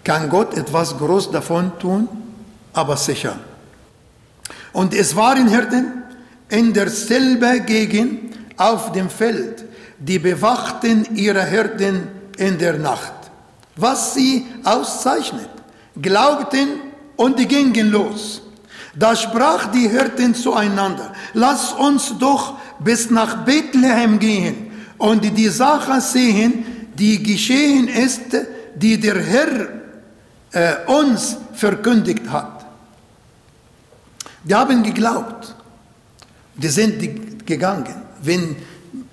kann Gott etwas groß davon tun, aber sicher. Und es waren Hirten in derselben Gegend auf dem Feld, die bewachten ihre Hirten in der Nacht. Was sie auszeichnet, glaubten und die gingen los. Da sprach die Hirten zueinander, lass uns doch bis nach Bethlehem gehen und die Sache sehen, die geschehen ist, die der Herr äh, uns verkündigt hat. Die haben geglaubt, die sind gegangen. Wenn,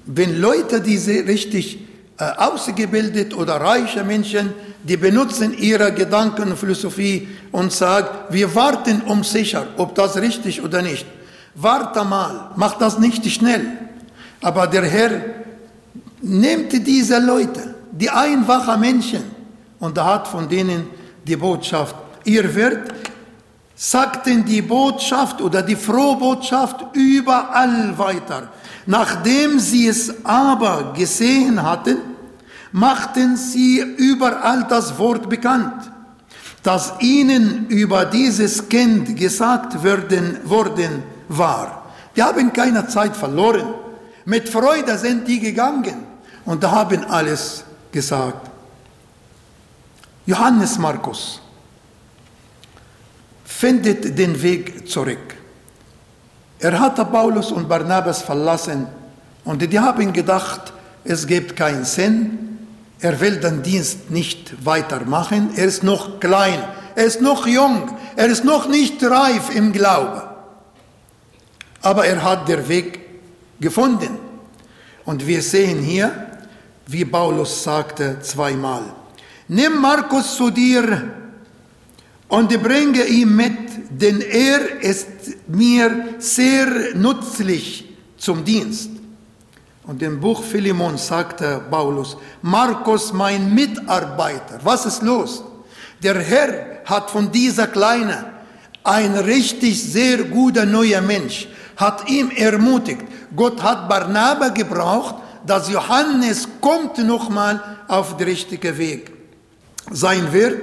wenn Leute, die richtig ausgebildet oder reiche Menschen, die benutzen ihre Gedanken und Philosophie und sagen, wir warten um sicher, ob das richtig oder nicht. Warte mal, mach das nicht schnell. Aber der Herr nimmt diese Leute, die einfachen Menschen, und er hat von denen die Botschaft. Ihr werdet, sagten die Botschaft oder die frohe Botschaft überall weiter. Nachdem sie es aber gesehen hatten, machten sie überall das Wort bekannt, das ihnen über dieses Kind gesagt werden, worden war. Die haben keine Zeit verloren. Mit Freude sind die gegangen und haben alles gesagt. Johannes Markus findet den Weg zurück. Er hatte Paulus und Barnabas verlassen und die haben gedacht, es gibt keinen Sinn, er will den Dienst nicht weitermachen. Er ist noch klein, er ist noch jung, er ist noch nicht reif im Glauben. Aber er hat den Weg gefunden. Und wir sehen hier, wie Paulus sagte zweimal, nimm Markus zu dir und bringe ihn mit, denn er ist mir sehr nützlich zum Dienst. Und im Buch Philemon sagte Paulus, Markus, mein Mitarbeiter, was ist los? Der Herr hat von dieser Kleine ein richtig sehr guter neuer Mensch, hat ihm ermutigt. Gott hat Barnaba gebraucht, dass Johannes kommt nochmal auf den richtigen Weg. Sein Wirt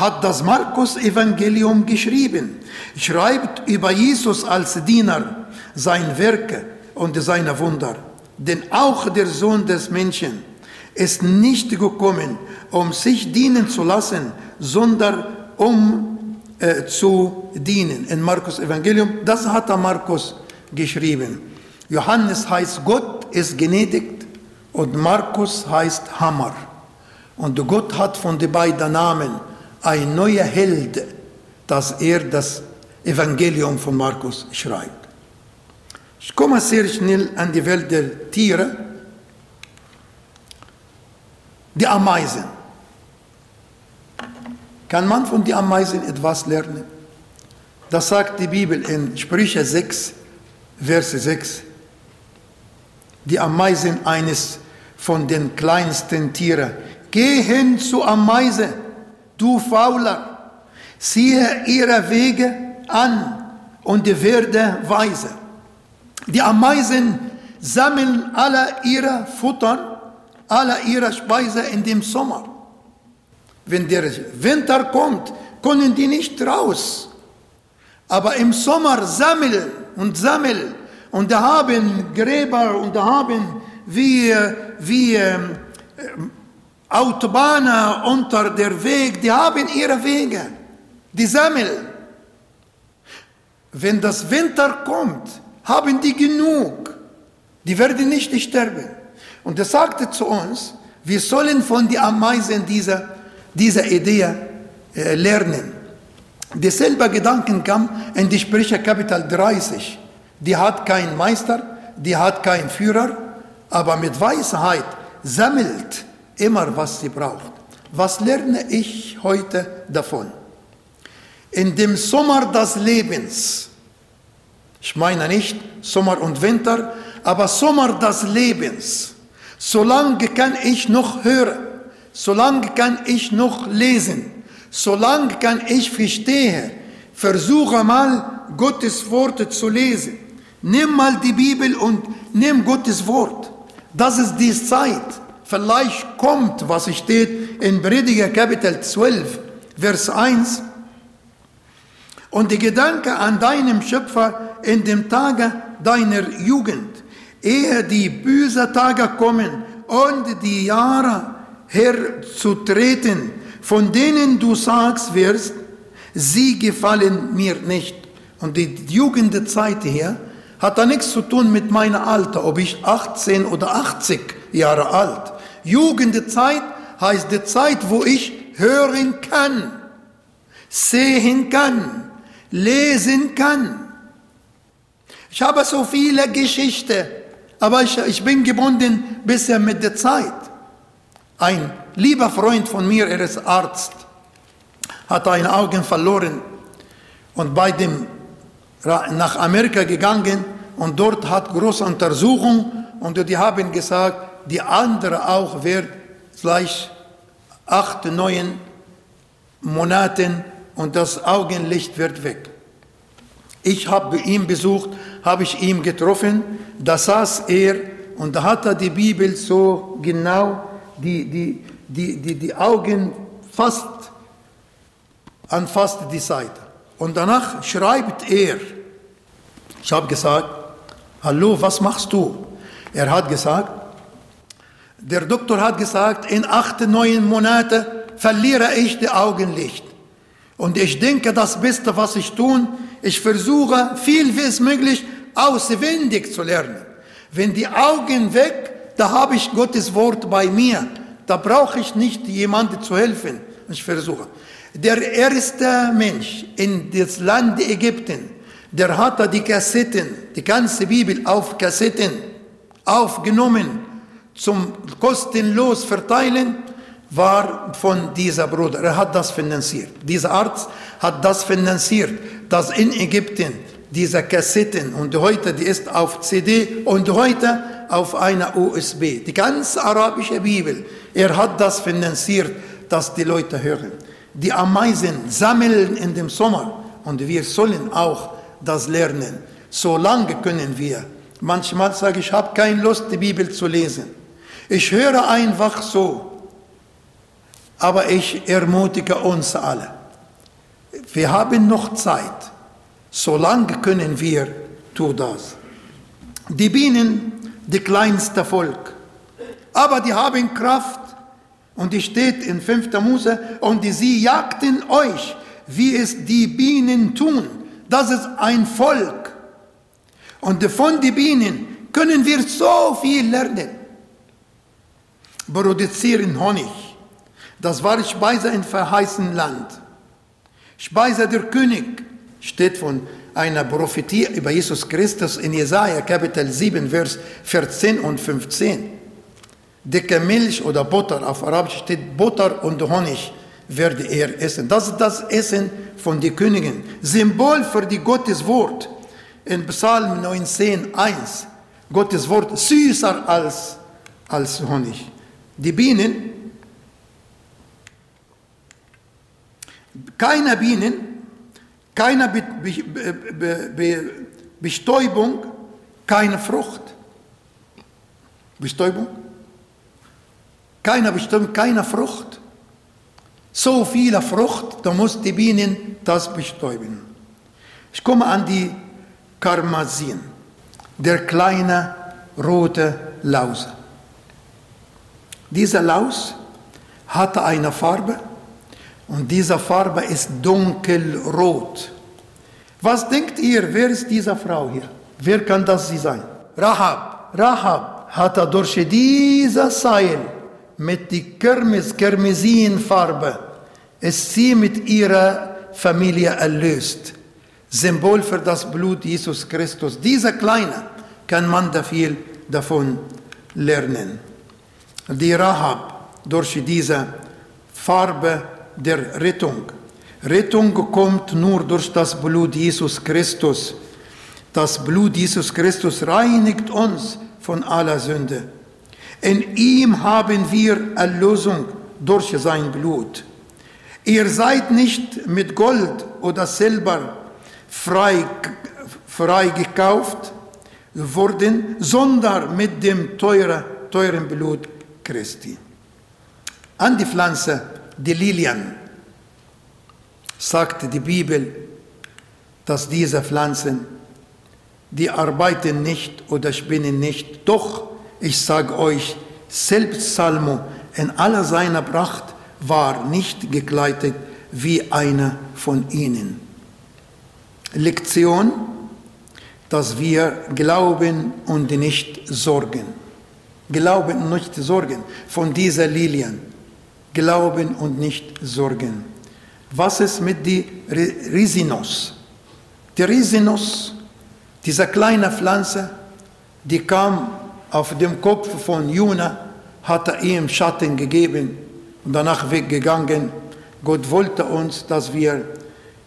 hat das Markus-Evangelium geschrieben, schreibt über Jesus als Diener, sein Werke und seine Wunder. Denn auch der Sohn des Menschen ist nicht gekommen, um sich dienen zu lassen, sondern um äh, zu dienen. In Markus Evangelium, das hat der Markus geschrieben. Johannes heißt Gott ist genädigt und Markus heißt Hammer. Und Gott hat von den beiden Namen ein neuer Held, dass er das Evangelium von Markus schreibt. Ich komme sehr schnell an die Welt der Tiere. Die Ameisen. Kann man von den Ameisen etwas lernen? Das sagt die Bibel in Sprüche 6, Verse 6. Die Ameisen eines von den kleinsten Tieren. Geh hin zu Ameise, du Fauler, siehe ihre Wege an und werde weise. Die Ameisen sammeln alle ihre Futter, alle ihre Speise in dem Sommer. Wenn der Winter kommt, können die nicht raus. Aber im Sommer sammeln und sammeln und da haben Gräber und da haben wie, wie ähm, Autobahnen unter der Weg, die haben ihre Wege, die sammeln. Wenn das Winter kommt, haben die genug. Die werden nicht sterben. Und er sagte zu uns, wir sollen von den Ameisen dieser, dieser Idee äh, lernen. Derselbe Gedanken kam in die Sprüche Kapitel 30. Die hat keinen Meister, die hat keinen Führer, aber mit Weisheit sammelt immer, was sie braucht. Was lerne ich heute davon? In dem Sommer des Lebens ich meine nicht Sommer und Winter, aber Sommer des Lebens. Solange kann ich noch hören, solange kann ich noch lesen, solange kann ich verstehen. Versuche mal Gottes Worte zu lesen. Nimm mal die Bibel und nimm Gottes Wort. Das ist die Zeit. Vielleicht kommt, was steht in Prediger Kapitel 12, Vers 1. Und die Gedanke an deinem Schöpfer in dem Tage deiner Jugend, ehe die bösen Tage kommen und die Jahre herzutreten, von denen du sagst wirst, sie gefallen mir nicht. Und die Jugendzeit hier hat da nichts zu tun mit meiner Alter, ob ich 18 oder 80 Jahre alt. Jugendzeit heißt die Zeit, wo ich hören kann, sehen kann, lesen kann. Ich habe so viele Geschichten, aber ich, ich bin gebunden bisher mit der Zeit. Ein lieber Freund von mir, er ist Arzt, hat eine Augen verloren und bei dem nach Amerika gegangen und dort hat große Untersuchung und die haben gesagt, die andere auch wird gleich acht, neun Monaten und das Augenlicht wird weg. Ich habe ihn besucht, habe ich ihn getroffen, da saß er und da hat er die Bibel so genau, die, die, die, die, die Augen fast an fast die Seite. Und danach schreibt er, ich habe gesagt, hallo, was machst du? Er hat gesagt, der Doktor hat gesagt, in acht, neun Monaten verliere ich die Augenlicht. Und ich denke, das Beste, was ich tun, ich versuche, viel wie es möglich auswendig zu lernen. Wenn die Augen weg, da habe ich Gottes Wort bei mir. Da brauche ich nicht jemandem zu helfen. Ich versuche. Der erste Mensch in das Land Ägypten, der hatte die Kassetten, die ganze Bibel auf Kassetten aufgenommen, zum kostenlos verteilen, war von dieser Bruder. Er hat das finanziert. Dieser Arzt hat das finanziert, dass in Ägypten diese Kassetten und heute die ist auf CD und heute auf einer USB. Die ganze arabische Bibel, er hat das finanziert, dass die Leute hören. Die Ameisen sammeln in dem Sommer und wir sollen auch das lernen. So lange können wir. Manchmal sage ich, ich habe keine Lust, die Bibel zu lesen. Ich höre einfach so. Aber ich ermutige uns alle. Wir haben noch Zeit. Solange können wir tun das. Die Bienen, die kleinste Volk. Aber die haben Kraft. Und die steht in 5. Mose, und sie jagten euch, wie es die Bienen tun. Das ist ein Volk. Und von den Bienen können wir so viel lernen. Produzieren Honig. Das war Speise im verheißenen Land. Speise der König steht von einer Prophetie über Jesus Christus in Jesaja Kapitel 7, Vers 14 und 15. Dicke Milch oder Butter, auf Arabisch steht Butter und Honig werde er essen. Das ist das Essen von den Königen. Symbol für die Gottes Wort. In Psalm 19, 1. Gottes Wort süßer als, als Honig. Die Bienen, keine Bienen, keine Be Be Be Bestäubung, keine Frucht. Bestäubung? Keine Bestäubung, keine Frucht. So viele Frucht, da muss die Bienen das bestäuben. Ich komme an die Karmasin, der kleine rote Lause. Dieser Laus hatte eine Farbe und diese Farbe ist dunkelrot. Was denkt ihr, wer ist diese Frau hier? Wer kann das sie sein? Rahab. Rahab hatte durch diese Seil mit die Kermes, Kermesinfarbe ist sie mit ihrer Familie erlöst. Symbol für das Blut Jesus Christus. Dieser Kleine kann man da viel davon lernen. Die Rahab durch diese Farbe der Rettung. Rettung kommt nur durch das Blut Jesus Christus. Das Blut Jesus Christus reinigt uns von aller Sünde. In ihm haben wir Erlösung durch sein Blut. Ihr seid nicht mit Gold oder Silber frei, frei gekauft worden, sondern mit dem teuren, teuren Blut Christi. An die Pflanze, die Lilien, sagt die Bibel, dass diese Pflanzen, die arbeiten nicht oder spinnen nicht, doch ich sage euch, selbst Salmo in aller seiner Pracht war nicht gekleidet wie einer von ihnen. Lektion, dass wir glauben und nicht sorgen. Glauben und nicht sorgen von dieser Lilien. Glauben und nicht sorgen. Was ist mit die Risinus? Die Risinus, diese kleine Pflanze, die kam auf dem Kopf von Juna, hat er ihm Schatten gegeben und danach weggegangen. Gott wollte uns, dass wir,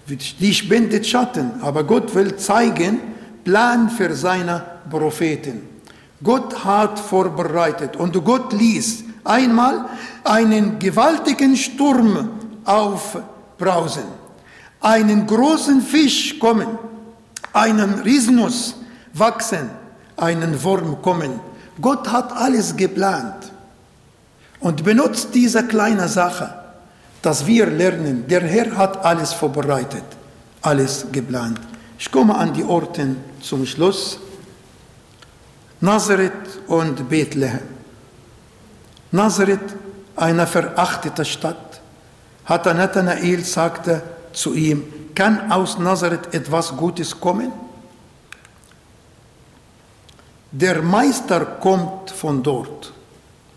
die spendet Schatten, aber Gott will zeigen, Plan für seine Propheten. Gott hat vorbereitet und Gott ließ einmal einen gewaltigen Sturm aufbrausen, einen großen Fisch kommen, einen Riesenus wachsen, einen Wurm kommen Gott hat alles geplant und benutzt diese kleine Sache, dass wir lernen, der Herr hat alles vorbereitet, alles geplant. Ich komme an die Orten zum Schluss. Nazareth und Bethlehem. Nazareth, eine verachtete Stadt, hat Nathanael sagte zu ihm, kann aus Nazareth etwas Gutes kommen? Der Meister kommt von dort.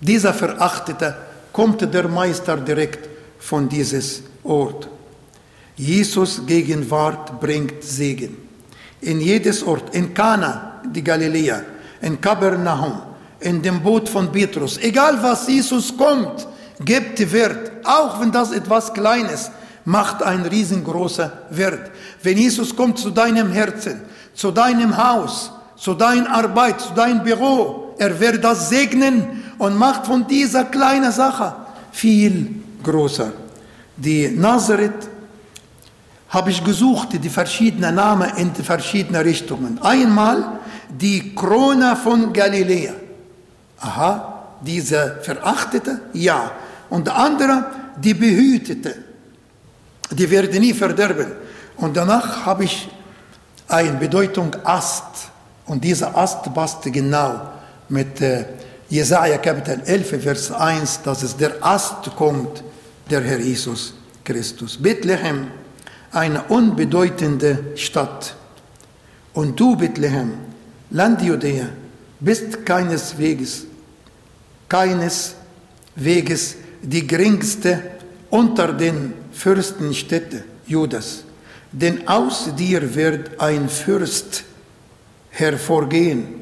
Dieser Verachtete kommt der Meister direkt von dieses Ort. Jesus Gegenwart bringt Segen. In jedes Ort, in Kana, die Galiläa, in Kapernaum, in dem Boot von Petrus, egal was Jesus kommt, gibt Wert, auch wenn das etwas Kleines, macht ein riesengroßer Wert. Wenn Jesus kommt zu deinem Herzen, zu deinem Haus, zu deiner Arbeit, zu deinem Büro, er wird das segnen und macht von dieser kleinen Sache viel größer. Die Nazareth habe ich gesucht, die verschiedenen Namen in die verschiedenen Richtungen. Einmal die Krone von Galiläa. Aha, diese Verachtete? Ja. Und der andere, die Behütete. Die werden nie verderben. Und danach habe ich eine Bedeutung Ast. Und dieser Ast passt genau mit äh, Jesaja Kapitel 11, Vers 1, dass es der Ast kommt, der Herr Jesus Christus. Bethlehem, eine unbedeutende Stadt. Und du, Bethlehem, Land Judäa, bist keineswegs, keineswegs die geringste unter den Fürstenstädten Judas. Denn aus dir wird ein Fürst hervorgehen,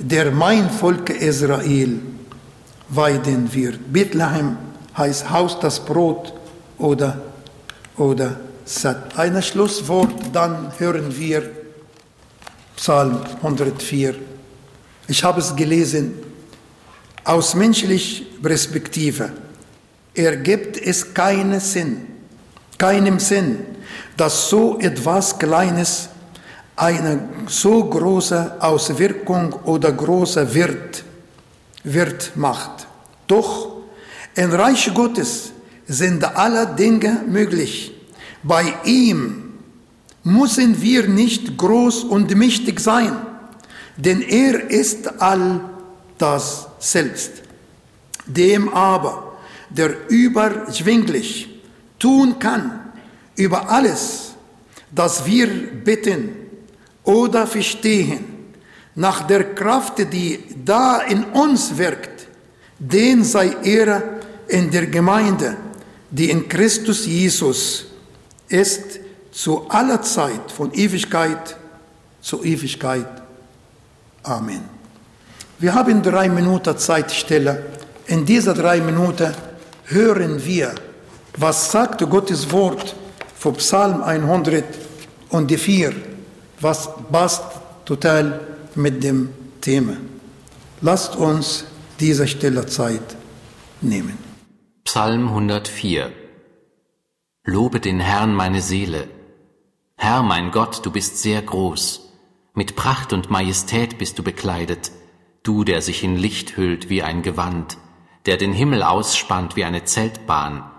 der mein Volk Israel weiden wird. Bethlehem heißt Haus das Brot oder, oder satt. Ein Schlusswort, dann hören wir Psalm 104. Ich habe es gelesen aus menschlicher Perspektive. Ergibt es keinen Sinn, keinem Sinn, dass so etwas Kleines eine so große Auswirkung oder große Wirt, Wirt macht. Doch im Reich Gottes sind alle Dinge möglich. Bei ihm müssen wir nicht groß und mächtig sein, denn er ist all das selbst. Dem aber, der überschwinglich tun kann über alles, das wir bitten oder verstehen, nach der Kraft, die da in uns wirkt, den sei Ehre in der Gemeinde, die in Christus Jesus ist, zu aller Zeit, von Ewigkeit zu Ewigkeit. Amen. Wir haben drei Minuten Zeitstelle. In dieser drei Minuten hören wir, was sagt Gottes Wort vom Psalm 104, was passt total mit dem Thema. Lasst uns diese Stelle Zeit nehmen. Psalm 104 Lobe den Herrn meine Seele Herr mein Gott, du bist sehr groß, mit Pracht und Majestät bist du bekleidet, du, der sich in Licht hüllt wie ein Gewand, der den Himmel ausspannt wie eine Zeltbahn,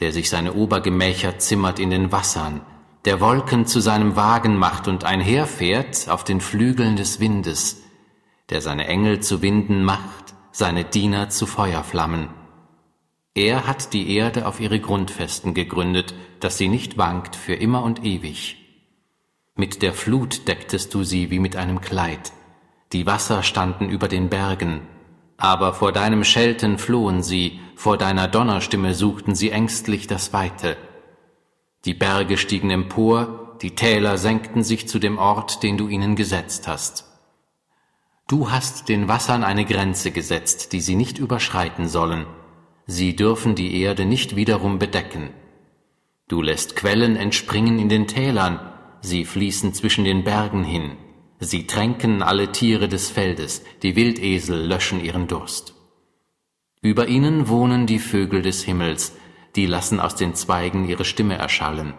der sich seine Obergemächer zimmert in den Wassern, der Wolken zu seinem Wagen macht und einherfährt auf den Flügeln des Windes, der seine Engel zu Winden macht, seine Diener zu Feuerflammen. Er hat die Erde auf ihre Grundfesten gegründet, dass sie nicht wankt für immer und ewig. Mit der Flut decktest du sie wie mit einem Kleid. Die Wasser standen über den Bergen, aber vor deinem Schelten flohen sie, vor deiner Donnerstimme suchten sie ängstlich das Weite. Die Berge stiegen empor, die Täler senkten sich zu dem Ort, den du ihnen gesetzt hast. Du hast den Wassern eine Grenze gesetzt, die sie nicht überschreiten sollen, sie dürfen die Erde nicht wiederum bedecken. Du lässt Quellen entspringen in den Tälern, sie fließen zwischen den Bergen hin, sie tränken alle Tiere des Feldes, die Wildesel löschen ihren Durst. Über ihnen wohnen die Vögel des Himmels, die lassen aus den Zweigen ihre Stimme erschallen.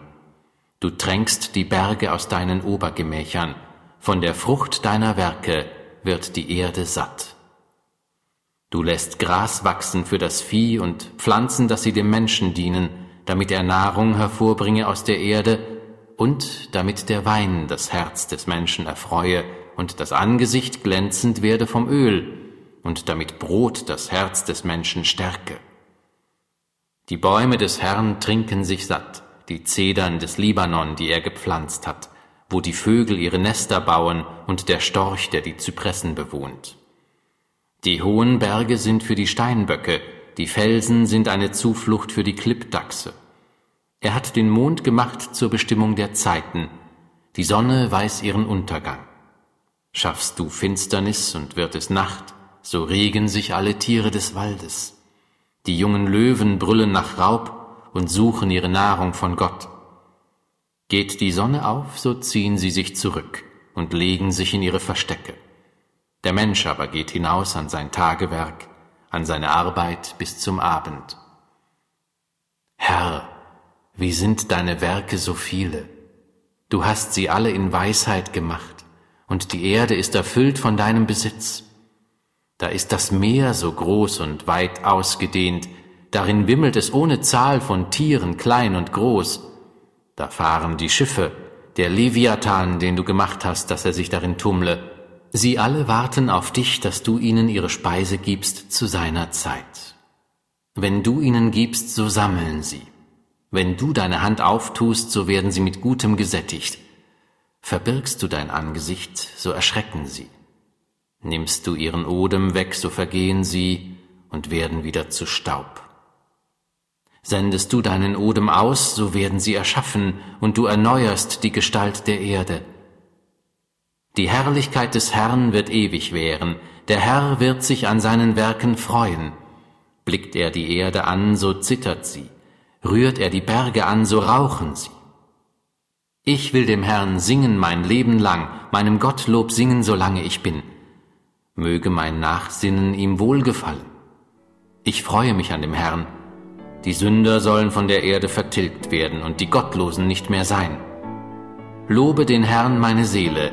Du tränkst die Berge aus deinen Obergemächern, von der Frucht deiner Werke wird die Erde satt. Du lässt Gras wachsen für das Vieh und Pflanzen, dass sie dem Menschen dienen, damit er Nahrung hervorbringe aus der Erde und damit der Wein das Herz des Menschen erfreue und das Angesicht glänzend werde vom Öl und damit Brot das Herz des Menschen stärke. Die Bäume des Herrn trinken sich satt, die Zedern des Libanon, die er gepflanzt hat, wo die Vögel ihre Nester bauen und der Storch, der die Zypressen bewohnt. Die hohen Berge sind für die Steinböcke, die Felsen sind eine Zuflucht für die Klippdachse. Er hat den Mond gemacht zur Bestimmung der Zeiten, die Sonne weiß ihren Untergang. Schaffst du Finsternis und wird es Nacht, so regen sich alle Tiere des Waldes. Die jungen Löwen brüllen nach Raub und suchen ihre Nahrung von Gott. Geht die Sonne auf, so ziehen sie sich zurück und legen sich in ihre Verstecke. Der Mensch aber geht hinaus an sein Tagewerk, an seine Arbeit bis zum Abend. Herr, wie sind deine Werke so viele? Du hast sie alle in Weisheit gemacht, und die Erde ist erfüllt von deinem Besitz. Da ist das Meer so groß und weit ausgedehnt, darin wimmelt es ohne Zahl von Tieren, klein und groß. Da fahren die Schiffe, der Leviathan, den du gemacht hast, dass er sich darin tummle. Sie alle warten auf dich, dass du ihnen ihre Speise gibst zu seiner Zeit. Wenn du ihnen gibst, so sammeln sie. Wenn du deine Hand auftust, so werden sie mit Gutem gesättigt. Verbirgst du dein Angesicht, so erschrecken sie. Nimmst du ihren Odem weg, so vergehen sie und werden wieder zu Staub. Sendest du deinen Odem aus, so werden sie erschaffen, und du erneuerst die Gestalt der Erde. Die Herrlichkeit des Herrn wird ewig währen, der Herr wird sich an seinen Werken freuen. Blickt er die Erde an, so zittert sie, rührt er die Berge an, so rauchen sie. Ich will dem Herrn singen mein Leben lang, meinem Gottlob singen, solange ich bin. Möge mein Nachsinnen ihm wohlgefallen. Ich freue mich an dem Herrn, die Sünder sollen von der Erde vertilgt werden und die Gottlosen nicht mehr sein. Lobe den Herrn meine Seele.